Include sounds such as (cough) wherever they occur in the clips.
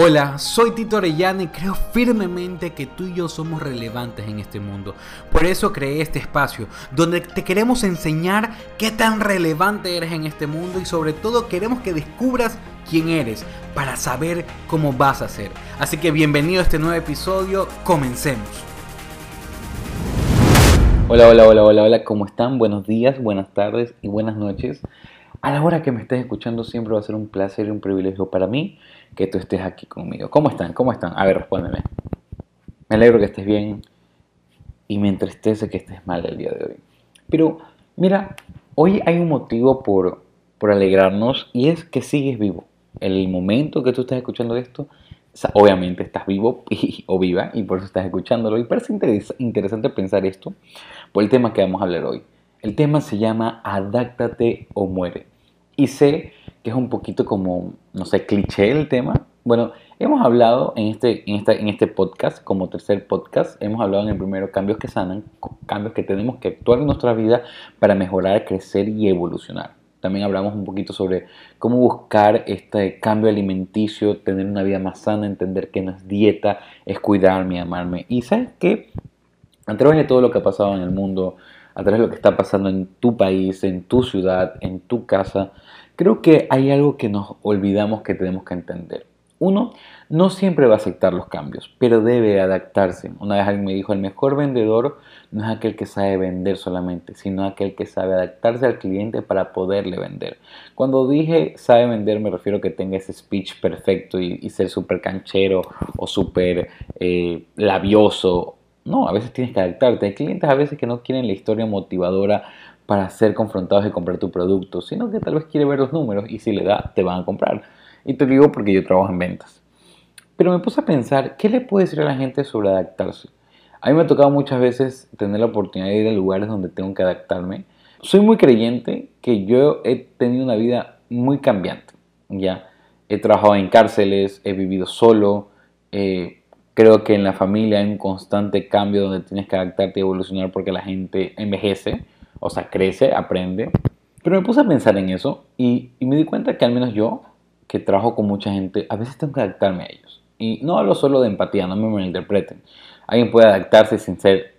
Hola, soy Tito Orellana y creo firmemente que tú y yo somos relevantes en este mundo. Por eso creé este espacio, donde te queremos enseñar qué tan relevante eres en este mundo y sobre todo queremos que descubras quién eres para saber cómo vas a ser. Así que bienvenido a este nuevo episodio, comencemos. Hola, hola, hola, hola, hola, ¿cómo están? Buenos días, buenas tardes y buenas noches. A la hora que me estés escuchando siempre va a ser un placer y un privilegio para mí que tú estés aquí conmigo. ¿Cómo están? ¿Cómo están? A ver, respóndeme. Me alegro que estés bien y me entristece que estés mal el día de hoy. Pero mira, hoy hay un motivo por, por alegrarnos y es que sigues vivo. El momento que tú estás escuchando esto, obviamente estás vivo (laughs) o viva y por eso estás escuchándolo. Y parece interesante pensar esto por el tema que vamos a hablar hoy. El tema se llama Adáctate o muere. Y sé que es un poquito como, no sé, cliché el tema. Bueno, hemos hablado en este, en, en este podcast, como tercer podcast, hemos hablado en el primero cambios que sanan, cambios que tenemos que actuar en nuestra vida para mejorar, crecer y evolucionar. También hablamos un poquito sobre cómo buscar este cambio alimenticio, tener una vida más sana, entender que no es dieta, es cuidarme, amarme. Y sabes que a través de todo lo que ha pasado en el mundo, a través de lo que está pasando en tu país, en tu ciudad, en tu casa, Creo que hay algo que nos olvidamos que tenemos que entender. Uno, no siempre va a aceptar los cambios, pero debe adaptarse. Una vez alguien me dijo, el mejor vendedor no es aquel que sabe vender solamente, sino aquel que sabe adaptarse al cliente para poderle vender. Cuando dije sabe vender me refiero a que tenga ese speech perfecto y, ser súper canchero o súper eh, labioso. No, a veces tienes que adaptarte. Hay clientes a veces que no quieren la historia motivadora para ser confrontados y comprar tu producto, sino que tal vez quiere ver los números y si le da, te van a comprar. Y te digo porque yo trabajo en ventas. Pero me puse a pensar, ¿qué le puede decir a la gente sobre adaptarse? A mí me ha tocado muchas veces tener la oportunidad de ir a lugares donde tengo que adaptarme. Soy muy creyente que yo he tenido una vida muy cambiante. Ya he trabajado en cárceles, he vivido solo. Eh, creo que en la familia hay un constante cambio donde tienes que adaptarte y evolucionar porque la gente envejece o sea, crece, aprende. Pero me puse a pensar en eso y, me di cuenta que al menos yo, que trabajo con mucha gente, a veces tengo que adaptarme a ellos. Y no hablo solo de empatía, no me malinterpreten. Alguien puede adaptarse sin ser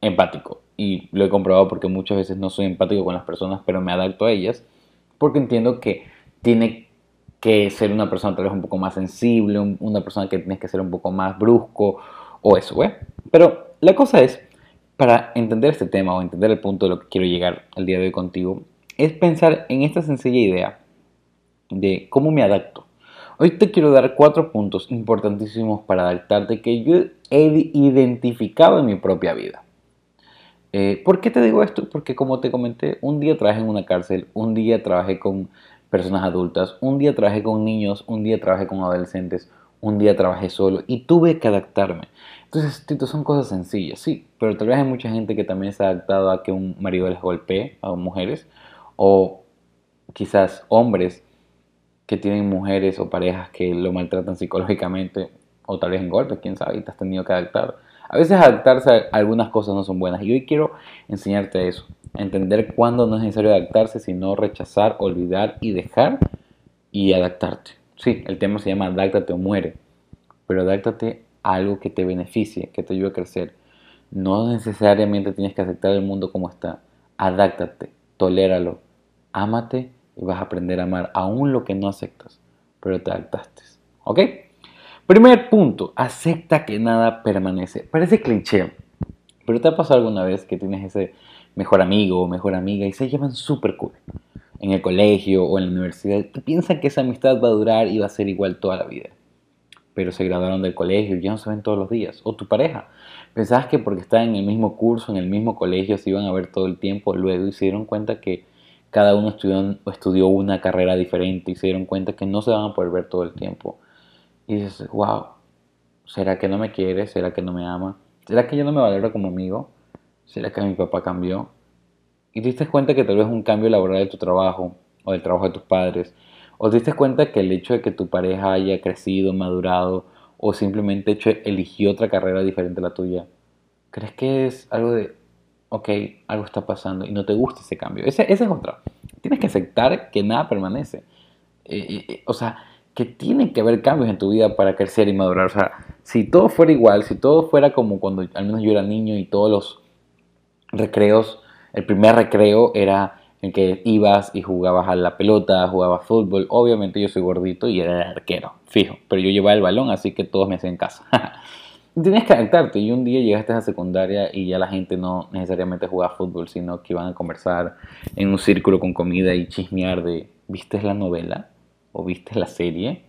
empático. Y lo he comprobado porque muchas veces no soy empático con las personas, pero me adapto a ellas. Porque entiendo que tiene que ser una persona tal vez un poco más sensible, una persona que tienes que ser un poco más brusco o eso, ¿eh? Pero la cosa es para entender este tema o entender el punto de lo que quiero llegar el día de hoy contigo, es pensar en esta sencilla idea de cómo me adapto. Hoy te quiero dar cuatro puntos importantísimos para adaptarte que yo he identificado en mi propia vida. Eh, ¿Por qué te digo esto? Porque como te comenté, un día trabajé en una cárcel, un día trabajé con personas adultas, un día trabajé con niños, un día trabajé con adolescentes, un día trabajé solo y tuve que adaptarme. Entonces, Tito, son cosas sencillas, sí, pero tal vez hay mucha gente que también se ha adaptado a que un marido les golpee a mujeres, o quizás hombres que tienen mujeres o parejas que lo maltratan psicológicamente, o tal vez en golpes, quién sabe, y te has tenido que adaptar. A veces adaptarse a algunas cosas no son buenas, y hoy quiero enseñarte eso, entender cuándo no es necesario adaptarse, sino rechazar, olvidar y dejar y adaptarte. Sí, el tema se llama adáctate o muere, pero adáctate algo que te beneficie, que te ayude a crecer. No necesariamente tienes que aceptar el mundo como está. Adáctate, toléralo, ámate y vas a aprender a amar aún lo que no aceptas, pero te adaptaste. ¿Ok? Primer punto, acepta que nada permanece. Parece cliché, pero ¿te ha pasado alguna vez que tienes ese mejor amigo o mejor amiga y se llevan súper cool? En el colegio o en la universidad, te piensan que esa amistad va a durar y va a ser igual toda la vida pero se graduaron del colegio y ya no se ven todos los días. O tu pareja. Pensabas que porque estaban en el mismo curso, en el mismo colegio, se iban a ver todo el tiempo, luego y se dieron cuenta que cada uno estudió, estudió una carrera diferente y se dieron cuenta que no se van a poder ver todo el tiempo. Y dices, wow, ¿será que no me quiere? ¿Será que no me ama? ¿Será que yo no me valoro como amigo? ¿Será que mi papá cambió? Y te diste cuenta que tal vez un cambio laboral de tu trabajo o del trabajo de tus padres ¿O te diste cuenta que el hecho de que tu pareja haya crecido, madurado o simplemente hecho, eligió otra carrera diferente a la tuya? ¿Crees que es algo de, ok, algo está pasando y no te gusta ese cambio? Esa, es otra. Tienes que aceptar que nada permanece. Eh, eh, eh, o sea, que tiene que haber cambios en tu vida para crecer y madurar. O sea, si todo fuera igual, si todo fuera como cuando al menos yo era niño y todos los recreos, el primer recreo era en que ibas y jugabas a la pelota, jugabas fútbol. Obviamente yo soy gordito y era arquero, fijo, pero yo llevaba el balón, así que todos me hacían caso. (laughs) Tienes que adaptarte y un día llegaste a secundaria y ya la gente no necesariamente jugaba fútbol, sino que iban a conversar en un círculo con comida y chismear de, ¿viste la novela? ¿O viste la serie?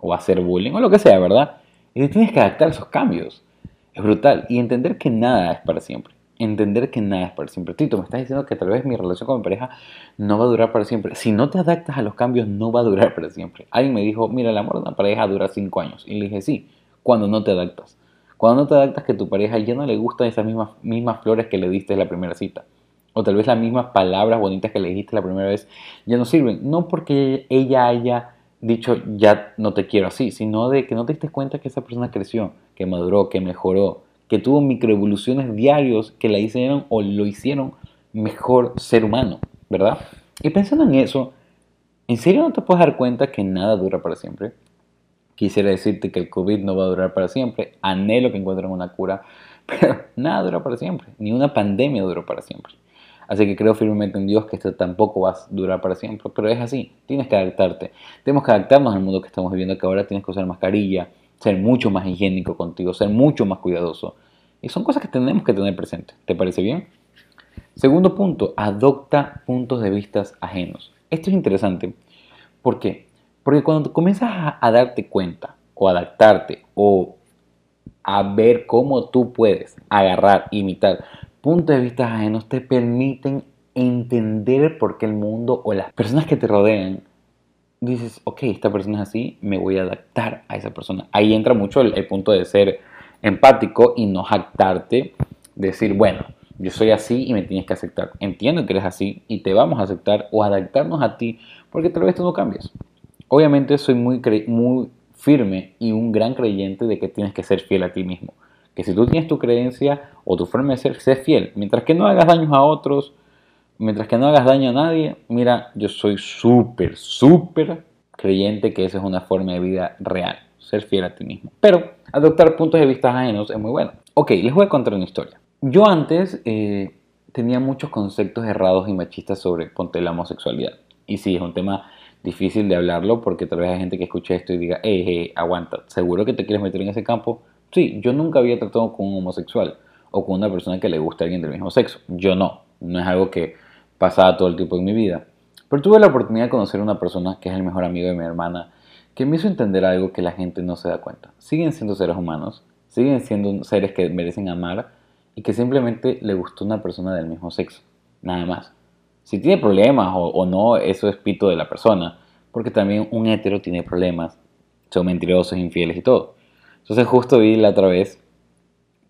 ¿O hacer bullying? O lo que sea, ¿verdad? Y te tienes que adaptar a esos cambios. Es brutal. Y entender que nada es para siempre entender que nada es para siempre. Tito, me estás diciendo que tal vez mi relación con mi pareja no va a durar para siempre. Si no te adaptas a los cambios, no va a durar para siempre. Alguien me dijo, mira, el amor de una pareja dura cinco años. Y le dije, sí, cuando no te adaptas. Cuando no te adaptas que tu pareja ya no le gustan esas mismas, mismas flores que le diste en la primera cita. O tal vez las mismas palabras bonitas que le dijiste la primera vez ya no sirven. No porque ella haya dicho ya no te quiero así, sino de que no te diste cuenta que esa persona creció, que maduró, que mejoró, que tuvo microevoluciones diarios que la hicieron o lo hicieron mejor ser humano, ¿verdad? Y pensando en eso, ¿en serio no te puedes dar cuenta que nada dura para siempre? Quisiera decirte que el COVID no va a durar para siempre, anhelo que encuentren una cura, (laughs) pero nada dura para siempre, ni una pandemia dura para siempre. Así que creo firmemente en Dios que esto tampoco va a durar para siempre, pero es así, tienes que adaptarte. Tenemos que adaptarnos al mundo que estamos viviendo, que ahora tienes que usar mascarilla, ser mucho más higiénico contigo, ser mucho más cuidadoso. Y son cosas que tenemos que tener presente. ¿Te parece bien? Segundo punto, adopta puntos de vista ajenos. Esto es interesante. ¿Por qué? Porque cuando comienzas a, darte cuenta o adaptarte o a ver cómo tú puedes agarrar, imitar puntos de vista ajenos, te permiten entender por qué el mundo o las personas que te rodean dices, ok, esta persona es así, me voy a adaptar a esa persona. Ahí entra mucho el, punto de ser empático y no jactarte, decir, bueno, yo soy así y me tienes que aceptar. Entiendo que eres así y te vamos a aceptar o adaptarnos a ti porque tal vez tú no cambias. Obviamente soy muy, muy firme y un gran creyente de que tienes que ser fiel a ti mismo. Que si tú tienes tu creencia o tu forma de ser, sé fiel. Mientras que no hagas daños a otros, mientras que no hagas daño a nadie, mira, yo soy súper, súper creyente que esa es una forma de vida real, ser fiel a ti mismo. Pero adoptar puntos de vista ajenos es muy bueno. Ok, les voy a contar una historia. Yo antes eh, tenía muchos conceptos errados y machistas sobre ponte la homosexualidad. Y sí, es un tema difícil de hablarlo porque tal vez hay gente que escuche esto y diga, hey, hey, aguanta, ¿seguro que te quieres meter en ese campo? Sí, yo nunca había tratado con un homosexual o con una persona que le guste a alguien del mismo sexo. Yo no. No es algo que pasaba todo el tiempo en mi vida. Pero tuve la oportunidad de conocer a una persona que es el mejor amigo de mi hermana, que me hizo entender algo que la gente no se da cuenta. Siguen siendo seres humanos, siguen siendo seres que merecen amar y que simplemente le gustó una persona del mismo sexo, nada más. Si tiene problemas o, o no, eso es pito de la persona, porque también un hetero tiene problemas, son mentirosos, infieles y todo. Entonces justo vi la otra vez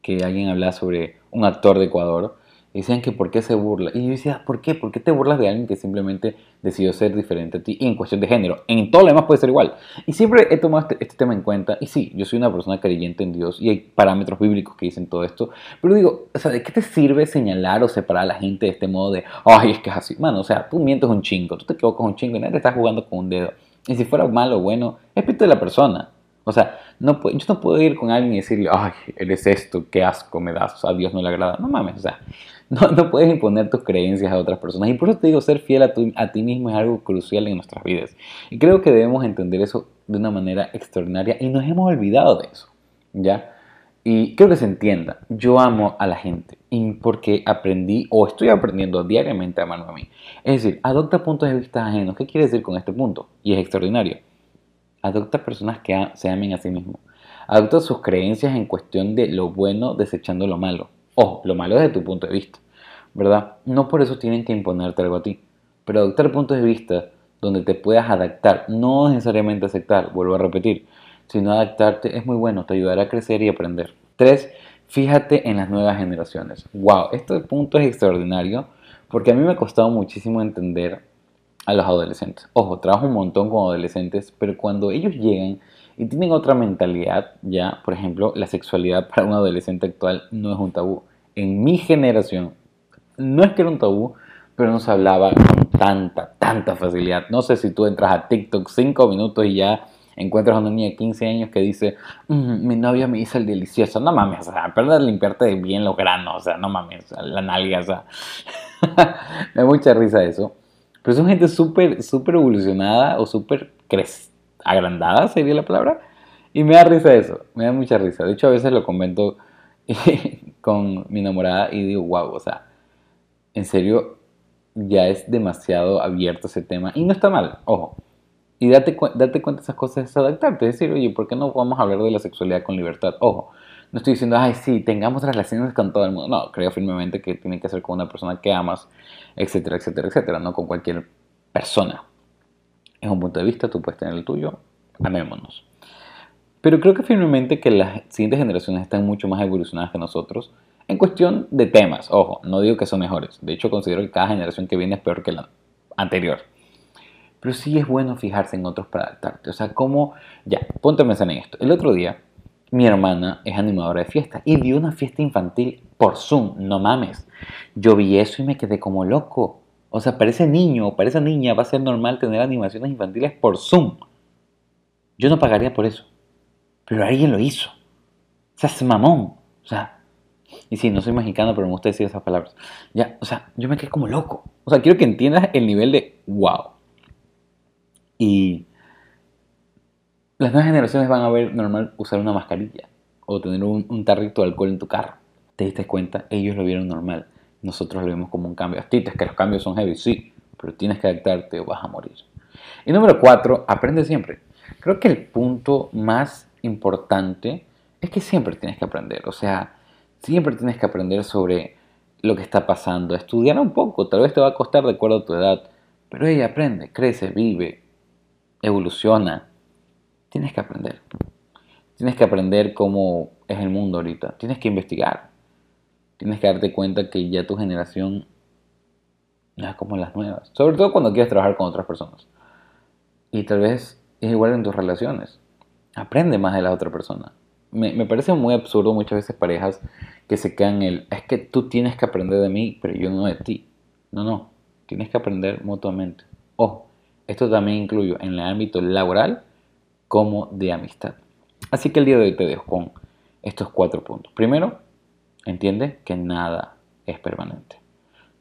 que alguien hablaba sobre un actor de Ecuador decían que por qué se burla. Y yo decía, ¿por qué? ¿Por qué te burlas de alguien que simplemente decidió ser diferente a ti? Y en cuestión de género, en todo lo demás puede ser igual. Y siempre he tomado este, este, tema en cuenta. Y sí, yo soy una persona creyente en Dios y hay parámetros bíblicos que dicen todo esto. Pero digo, o sea, ¿de qué te sirve señalar o separar a la gente de este modo de, ay, es que es así? Mano, o sea, tú mientes un chingo, tú te equivocas un chingo y nadie está jugando con un dedo. Y si fuera malo o bueno, es de la persona. O sea, no, yo no puedo ir con alguien y decirle, ay, eres esto, qué asco me das, a Dios no le agrada. No mames, o sea, (laughs) no, no, puedes imponer tus creencias a otras personas. Y por eso te digo, ser fiel a, a ti mismo es algo crucial en nuestras vidas. Y creo que debemos entender eso de una manera extraordinaria y nos hemos olvidado de eso. ¿Ya? Y creo que se entienda. Yo amo a la gente y porque aprendí o estoy aprendiendo diariamente a amarme a mí. Es decir, adopta puntos de vista ajenos. ¿Qué quiere decir con este punto? Y es extraordinario. Adopta personas que se amen a sí mismos. Adopta sus creencias en cuestión de lo bueno desechando lo malo. Ojo, lo malo desde tu punto de vista, ¿verdad? No por eso tienen que imponerte algo a ti, pero adoptar puntos de vista donde te puedas adaptar, no necesariamente aceptar, vuelvo a repetir, sino adaptarte es muy bueno, te ayudará a crecer y aprender. Tres, fíjate en las nuevas generaciones. Wow, este punto es extraordinario porque a mí me ha costado muchísimo entender a los adolescentes. Ojo, trabajo un montón con adolescentes, pero cuando ellos llegan y tienen otra mentalidad, ya, por ejemplo, la sexualidad (laughs) para un adolescente actual no es un tabú. En mi generación, no es que era un tabú, pero no se hablaba con tanta, tanta facilidad. No sé si tú entras a TikTok cinco minutos y ya encuentras a una niña de 15 años que dice, "Mm, mi novia me hizo el delicioso. No mames, o sea, aprende a limpiarte bien los granos, o sea, no mames, la nalga, o sea. (laughs) me da mucha risa eso. Pero son gente súper, súper evolucionada o súper agrandada, sería la palabra. Y me da risa eso, me da mucha risa. De hecho, a veces lo comento (laughs) con mi enamorada y digo, wow, o sea, en serio, ya es demasiado abierto ese tema. Y no está mal, ojo. Y date, date cuenta de esas cosas, es adaptarte. Es decir, oye, ¿por qué no vamos a hablar de la sexualidad con libertad? Ojo, no estoy diciendo, ay, sí, tengamos relaciones con todo el mundo. No, creo firmemente que tiene que ser con una persona que amas, etcétera, etcétera, etcétera, no con cualquier persona. Es un punto de vista, tú puedes tener el tuyo, amémonos. Pero creo que firmemente que las siguientes generaciones están mucho más evolucionadas que nosotros en cuestión de temas. Ojo, no digo que son mejores. De hecho, considero que cada generación que viene es peor que la anterior. Pero sí es bueno fijarse en otros para adaptarte. O sea, como... Ya, ponte a pensar en esto. El otro día, mi hermana es animadora de fiesta y dio una fiesta infantil por Zoom. No mames. Yo vi eso y me quedé como loco. O sea, para ese niño o para esa niña va a ser normal tener animaciones infantiles por Zoom. Yo no pagaría por eso. Pero alguien lo hizo. O sea, es mamón. O sea, y sí, no soy mexicano, pero me gusta decir esas palabras. Ya, o sea, yo me quedé como loco. O sea, quiero que entiendas el nivel de wow. Y las nuevas generaciones van a ver normal usar una mascarilla o tener un, un tarrito de alcohol en tu carro. ¿Te diste cuenta? Ellos lo vieron normal. Nosotros lo vimos como un cambio. Astita, es que los cambios son heavy, sí, pero tienes que adaptarte o vas a morir. Y número cuatro, aprende siempre. Creo que el punto más importante es que siempre tienes que aprender. O sea, siempre tienes que aprender sobre lo que está pasando. Estudiar un poco, tal vez te va a costar de acuerdo a tu edad. Pero ella aprende, crece, vive, evoluciona. Tienes que aprender. Tienes que aprender cómo es el mundo ahorita. Tienes que investigar. Tienes que darte cuenta que ya tu generación no es como las nuevas. Sobre todo cuando quieres trabajar con otras personas. Y tal vez es igual en tus relaciones. Aprende más de la otra persona. Me, me parece muy absurdo muchas veces parejas que se quedan en el, es que tú tienes que aprender de mí, pero yo no de ti. No, no. Tienes que aprender mutuamente. Ojo, esto también incluyo en el ámbito laboral como de amistad. Así que el día de hoy te dejo con estos cuatro puntos. Primero, entiende que nada es permanente.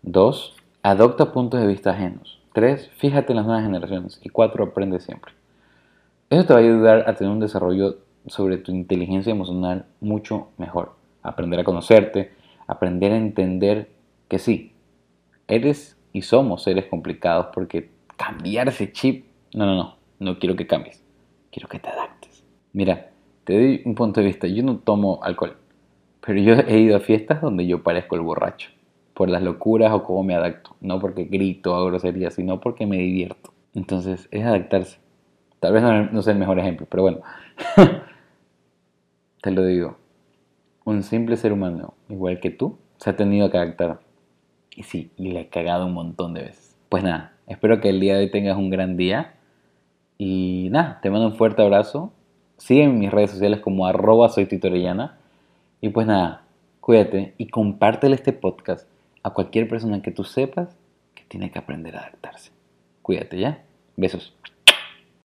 Dos, adopta puntos de vista ajenos. Tres, fíjate en las nuevas generaciones. Y cuatro, aprende siempre. Eso te va a ayudar a tener un desarrollo sobre tu inteligencia emocional mucho mejor. Aprender a conocerte, aprender a entender que sí, eres y somos seres complicados porque cambiar ese chip, no, no, no, no quiero que cambies, quiero que te adaptes. Mira, te doy un punto de vista, yo no tomo alcohol, pero yo he ido a fiestas donde yo parezco el borracho, por las locuras o cómo me adapto, no porque grito o grosería, sino porque me divierto. Entonces, es adaptarse. Tal vez no, no sea el mejor ejemplo, pero bueno, (laughs) te lo digo. Un simple ser humano, igual que tú, se ha tenido que adaptar. Y sí, y le he cagado un montón de veces. Pues nada, espero que el día de hoy tengas un gran día. Y nada, te mando un fuerte abrazo. Sigue en mis redes sociales como arroba soy. Y pues nada, cuídate y compártele este podcast a cualquier persona que tú sepas que tiene que aprender a adaptarse. Cuídate ya. Besos.